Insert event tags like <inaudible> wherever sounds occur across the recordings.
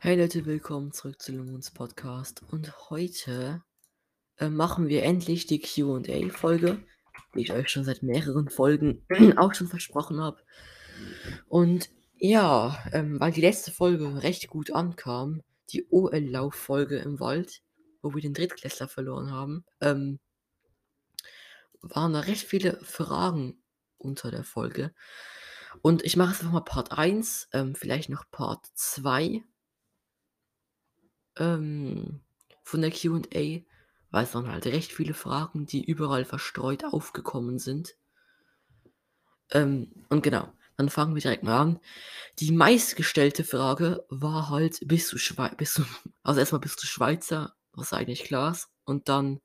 Hey Leute, willkommen zurück zu Lumens Podcast. Und heute äh, machen wir endlich die QA-Folge, die ich euch schon seit mehreren Folgen <clears throat> auch schon versprochen habe. Und ja, ähm, weil die letzte Folge recht gut ankam, die OL-Lauf-Folge im Wald, wo wir den Drittklässler verloren haben, ähm, waren da recht viele Fragen unter der Folge. Und ich mache jetzt einfach mal Part 1, ähm, vielleicht noch Part 2 ähm, von der QA, weil es waren halt recht viele Fragen, die überall verstreut aufgekommen sind. Ähm, und genau, dann fangen wir direkt mal an. Die meistgestellte Frage war halt, bist du Schweizer, <laughs> also erstmal bist du Schweizer, was eigentlich klar ist, und dann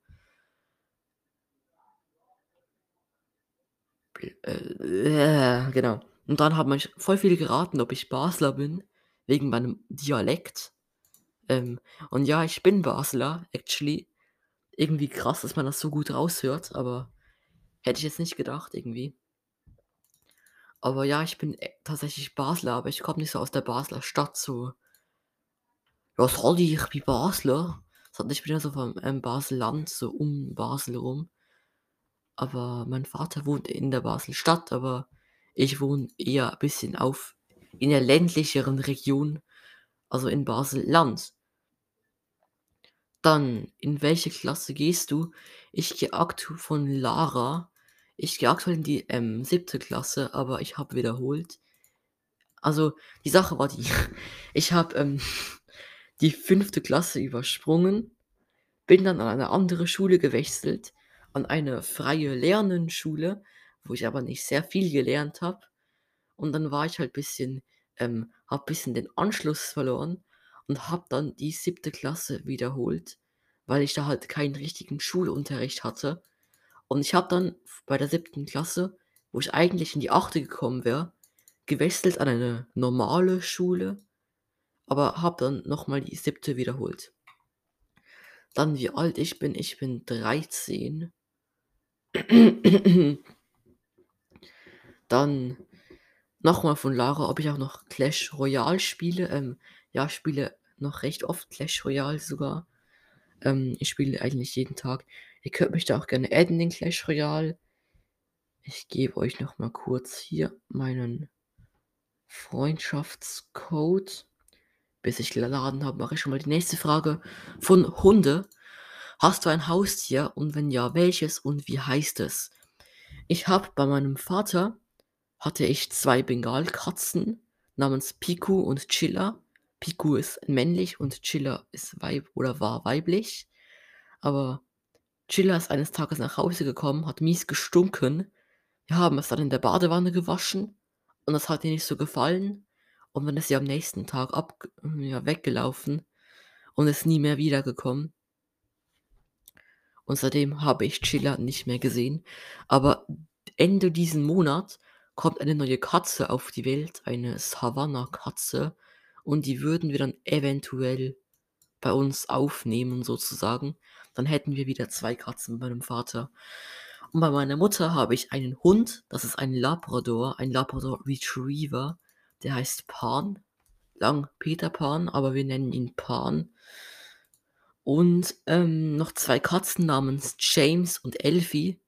äh, genau. Und dann haben mich voll viele geraten, ob ich Basler bin, wegen meinem Dialekt. Ähm, und ja, ich bin Basler, actually. Irgendwie krass, dass man das so gut raushört, aber hätte ich jetzt nicht gedacht, irgendwie. Aber ja, ich bin äh, tatsächlich Basler, aber ich komme nicht so aus der Basler Stadt, so. Ja, sorry, ich bin Basler. Ich bin ja so vom ähm, Basel-Land, so um Basel rum. Aber mein Vater wohnt in der Basel-Stadt, aber ich wohne eher ein bisschen auf in der ländlicheren Region, also in Basel-Land. Dann, in welche Klasse gehst du? Ich gehe aktuell von Lara. Ich gehe aktuell in die ähm, siebte Klasse, aber ich habe wiederholt. Also, die Sache war die, <laughs> ich habe ähm, <laughs> die fünfte Klasse übersprungen, bin dann an eine andere Schule gewechselt, an eine freie Lernenschule, wo ich aber nicht sehr viel gelernt habe. Und dann war ich halt bisschen, ähm, hab bisschen den Anschluss verloren und habe dann die siebte Klasse wiederholt, weil ich da halt keinen richtigen Schulunterricht hatte. Und ich habe dann bei der siebten Klasse, wo ich eigentlich in die achte gekommen wäre, gewechselt an eine normale Schule, aber habe dann nochmal die siebte wiederholt. Dann wie alt ich bin, ich bin 13. <clears throat> dann nochmal von Lara, ob ich auch noch Clash Royale spiele. Ähm, ja, spiele noch recht oft Clash Royale sogar. Ähm, ich spiele eigentlich jeden Tag. Ihr könnt mich da auch gerne adden in Clash Royale. Ich gebe euch noch mal kurz hier meinen Freundschaftscode. Bis ich geladen habe, mache ich schon mal die nächste Frage. Von Hunde. Hast du ein Haustier und wenn ja, welches und wie heißt es? Ich habe bei meinem Vater hatte ich zwei Bengalkatzen namens Piku und Chilla. Piku ist männlich und Chilla ist weib oder war weiblich. Aber Chilla ist eines Tages nach Hause gekommen, hat mies gestunken. Wir haben es dann in der Badewanne gewaschen und das hat ihr nicht so gefallen. Und dann ist sie am nächsten Tag ab, ja, weggelaufen und ist nie mehr wiedergekommen. Und seitdem habe ich Chilla nicht mehr gesehen. Aber Ende diesen Monat kommt eine neue Katze auf die Welt, eine Savannah-Katze. Und die würden wir dann eventuell bei uns aufnehmen, sozusagen. Dann hätten wir wieder zwei Katzen bei meinem Vater. Und bei meiner Mutter habe ich einen Hund, das ist ein Labrador, ein Labrador Retriever, der heißt Pan. Lang Peter Pan, aber wir nennen ihn Pan. Und ähm, noch zwei Katzen namens James und Elfie.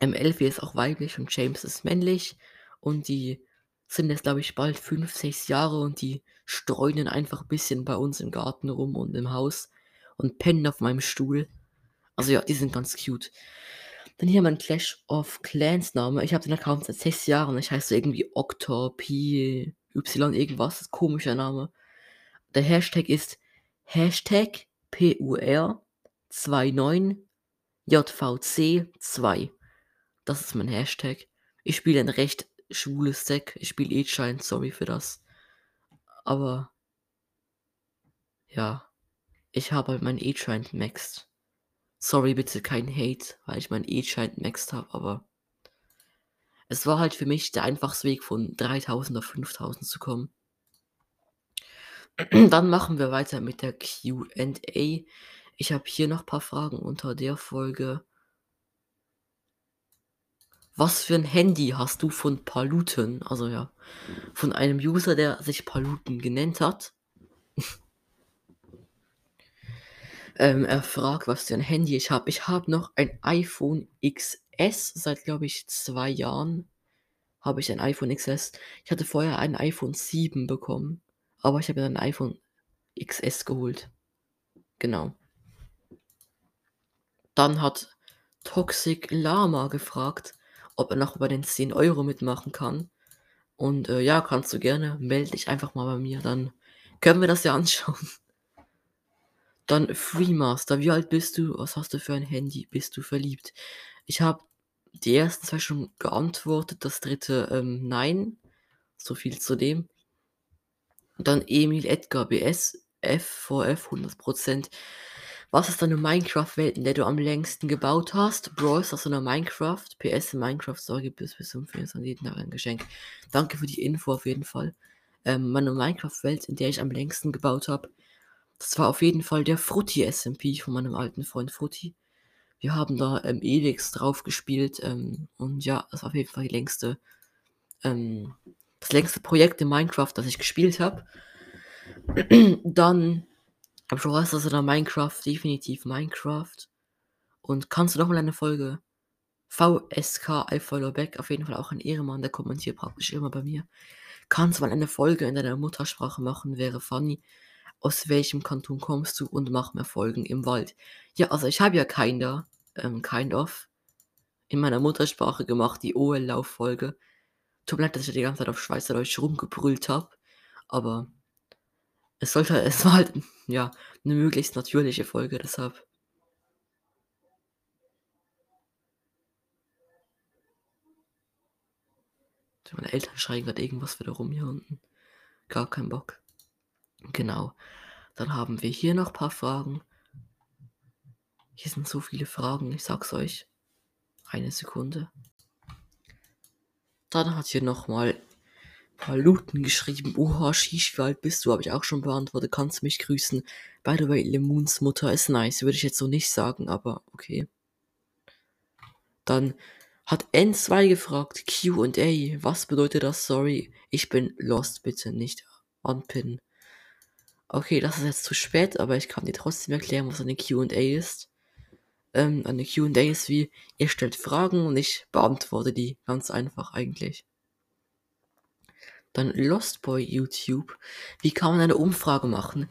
Ähm, Elfie ist auch weiblich und James ist männlich. Und die sind jetzt, glaube ich, bald fünf, sechs Jahre und die streunen einfach ein bisschen bei uns im Garten rum und im Haus und pennen auf meinem Stuhl. Also ja, die sind ganz cute. Dann hier mein Clash of Clans Name. Ich habe den Account seit sechs Jahren. Ich heiße irgendwie Octor, P, Y, irgendwas. Komischer Name. Der Hashtag ist Hashtag PUR29JVC2. Das ist mein Hashtag. Ich spiele ein recht schwules Deck. Ich spiele E-Shine, sorry für das. Aber ja, ich habe halt mein E-Shine maxed. Sorry bitte kein Hate, weil ich mein E-Shine maxed habe, aber es war halt für mich der einfachste Weg von 3000 auf 5000 zu kommen. <clears throat> Dann machen wir weiter mit der QA. Ich habe hier noch ein paar Fragen unter der Folge. Was für ein Handy hast du von Paluten? Also ja, von einem User, der sich Paluten genannt hat. <laughs> ähm, er fragt, was für ein Handy ich habe. Ich habe noch ein iPhone XS seit, glaube ich, zwei Jahren. Habe ich ein iPhone XS. Ich hatte vorher ein iPhone 7 bekommen. Aber ich habe dann ein iPhone XS geholt. Genau. Dann hat Toxic Lama gefragt, ob er noch bei den 10 Euro mitmachen kann. Und äh, ja, kannst du gerne. Melde dich einfach mal bei mir. Dann können wir das ja <laughs> anschauen. Dann Freemaster. Wie alt bist du? Was hast du für ein Handy? Bist du verliebt? Ich habe die ersten zwei schon geantwortet. Das dritte ähm, nein. So viel zu dem. Dann Emil Edgar BS. F4F 100%. Was ist deine Minecraft-Welt, in der du am längsten gebaut hast? Ist das eine Minecraft? PS Minecraft, sorry, bis bis zum 24. Tag ein Geschenk. Danke für die Info auf jeden Fall. Ähm, meine Minecraft-Welt, in der ich am längsten gebaut habe, das war auf jeden Fall der Frutti SMP von meinem alten Freund Frutti. Wir haben da ähm, Elix drauf gespielt ähm, und ja, das war auf jeden Fall die längste, ähm, das längste Projekt in Minecraft, das ich gespielt habe. <clears throat> Dann Bro, ist das oder Minecraft? Definitiv Minecraft. Und kannst du noch mal eine Folge? VSK I follow back, auf jeden Fall auch ein Ehrenmann, der kommentiert praktisch immer bei mir. Kannst du mal eine Folge in deiner Muttersprache machen, wäre funny. Aus welchem Kanton kommst du und mach mehr Folgen im Wald? Ja, also ich habe ja kinder, ähm, kind of, in meiner Muttersprache gemacht, die OL-Lauffolge. Tut mir leid, dass ich die ganze Zeit auf Schweizerdeutsch rumgebrüllt habe, aber es sollte, <laughs> es war halt, ja, eine möglichst natürliche Folge, deshalb. Meine Eltern schreien gerade irgendwas wieder rum hier unten. Gar kein Bock. Genau. Dann haben wir hier noch ein paar Fragen. Hier sind so viele Fragen, ich sag's euch. Eine Sekunde. Dann hat hier nochmal Paluten geschrieben. Oha, Shish, wie alt bist du? Habe ich auch schon beantwortet. Kannst mich grüßen. By the way, Lemons Mutter ist nice. Würde ich jetzt so nicht sagen, aber okay. Dann hat N2 gefragt, Q&A, was bedeutet das? Sorry, ich bin lost, bitte nicht unpinnen. Okay, das ist jetzt zu spät, aber ich kann dir trotzdem erklären, was eine Q&A ist. Ähm, eine Q&A ist wie, ihr stellt Fragen und ich beantworte die. Ganz einfach eigentlich. Dann Lost Boy YouTube. Wie kann man eine Umfrage machen?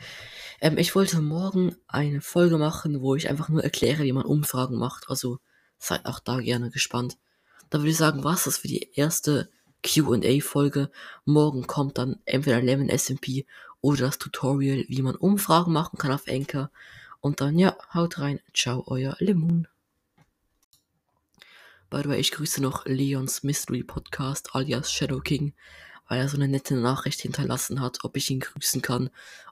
Ähm, ich wollte morgen eine Folge machen, wo ich einfach nur erkläre, wie man Umfragen macht. Also seid auch da gerne gespannt. Da würde ich sagen, was das für die erste QA-Folge. Morgen kommt dann entweder Lemon SMP oder das Tutorial, wie man Umfragen machen kann auf Anchor. Und dann, ja, haut rein. Ciao, euer Lemon. By the way, ich grüße noch Leons Mystery Podcast alias Shadow King weil er so eine nette Nachricht hinterlassen hat, ob ich ihn grüßen kann.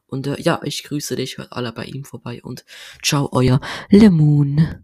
Und äh, ja, ich grüße dich, hört alle bei ihm vorbei und ciao, euer Lemon.